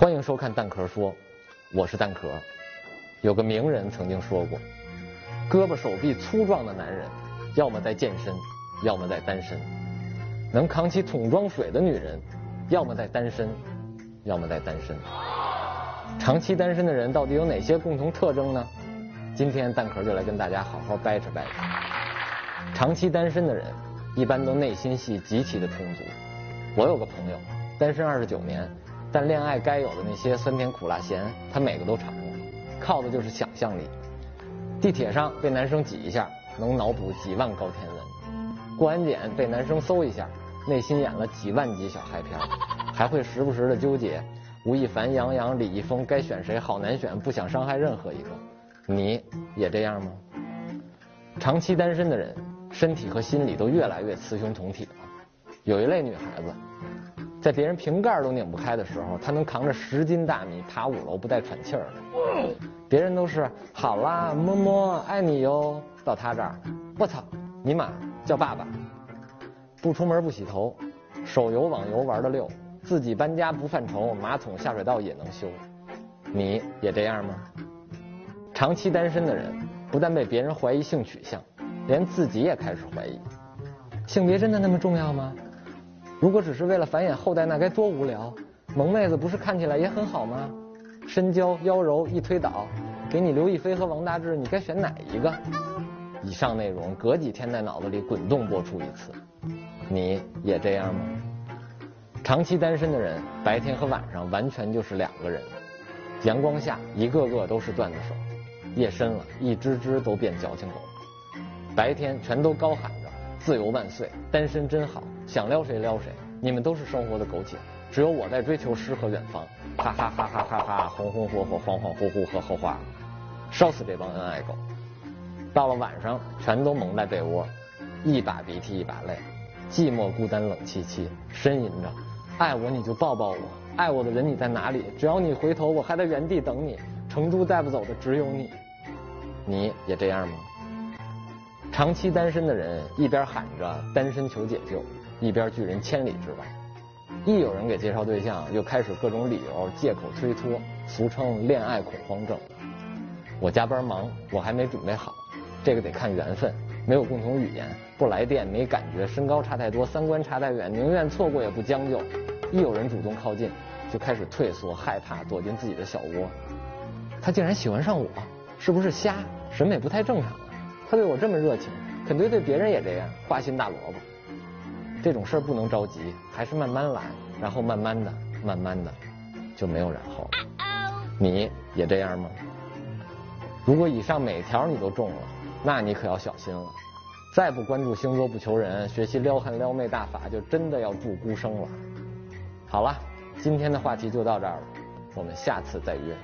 欢迎收看蛋壳说，我是蛋壳。有个名人曾经说过，胳膊手臂粗壮的男人，要么在健身，要么在单身；能扛起桶装水的女人，要么在单身，要么在单身。长期单身的人到底有哪些共同特征呢？今天蛋壳就来跟大家好好掰扯掰扯。长期单身的人，一般都内心戏极其的充足。我有个朋友，单身二十九年。但恋爱该有的那些酸甜苦辣咸，他每个都尝过，靠的就是想象力。地铁上被男生挤一下，能脑补几万高天文；过安检被男生搜一下，内心演了几万集小嗨片，还会时不时的纠结吴亦凡、杨洋、李易峰该选谁，好难选，不想伤害任何一个。你也这样吗？长期单身的人，身体和心理都越来越雌雄同体了。有一类女孩子。在别人瓶盖都拧不开的时候，他能扛着十斤大米爬五楼不带喘气儿的。别人都是好啦，么么，爱你哟。到他这儿，我操，尼玛叫爸爸。不出门不洗头，手游网游玩的溜，自己搬家不犯愁，马桶下水道也能修。你也这样吗？长期单身的人，不但被别人怀疑性取向，连自己也开始怀疑。性别真的那么重要吗？如果只是为了繁衍后代，那该多无聊！萌妹子不是看起来也很好吗？身娇腰柔一推倒，给你刘亦菲和王大治，你该选哪一个？以上内容隔几天在脑子里滚动播出一次，你也这样吗？长期单身的人，白天和晚上完全就是两个人。阳光下，一个个都是段子手；夜深了，一只只都变矫情狗。白天全都高喊“自由万岁，单身真好”。想撩谁撩谁，你们都是生活的苟且，只有我在追求诗和远方，哈哈哈哈哈哈，红红火火，恍恍惚惚和后话，烧死这帮恩爱狗。到了晚上，全都蒙在被窝，一把鼻涕一把泪，寂寞孤单冷凄凄，呻吟着，爱我你就抱抱我，爱我的人你在哪里？只要你回头，我还在原地等你。成都带不走的只有你，你也这样吗？长期单身的人一边喊着单身求解救。一边拒人千里之外，一有人给介绍对象，又开始各种理由借口推脱，俗称恋爱恐慌症。我加班忙，我还没准备好，这个得看缘分，没有共同语言，不来电没感觉，身高差太多，三观差太远，宁愿错过也不将就。一有人主动靠近，就开始退缩，害怕，躲进自己的小窝。他竟然喜欢上我，是不是瞎？审美不太正常？他对我这么热情，肯定对别人也这样，花心大萝卜。这种事儿不能着急，还是慢慢来，然后慢慢的、慢慢的，就没有然后了。你也这样吗？如果以上每条你都中了，那你可要小心了。再不关注星座不求人，学习撩汉撩妹大法，就真的要祝孤生了。好了，今天的话题就到这儿了，我们下次再约。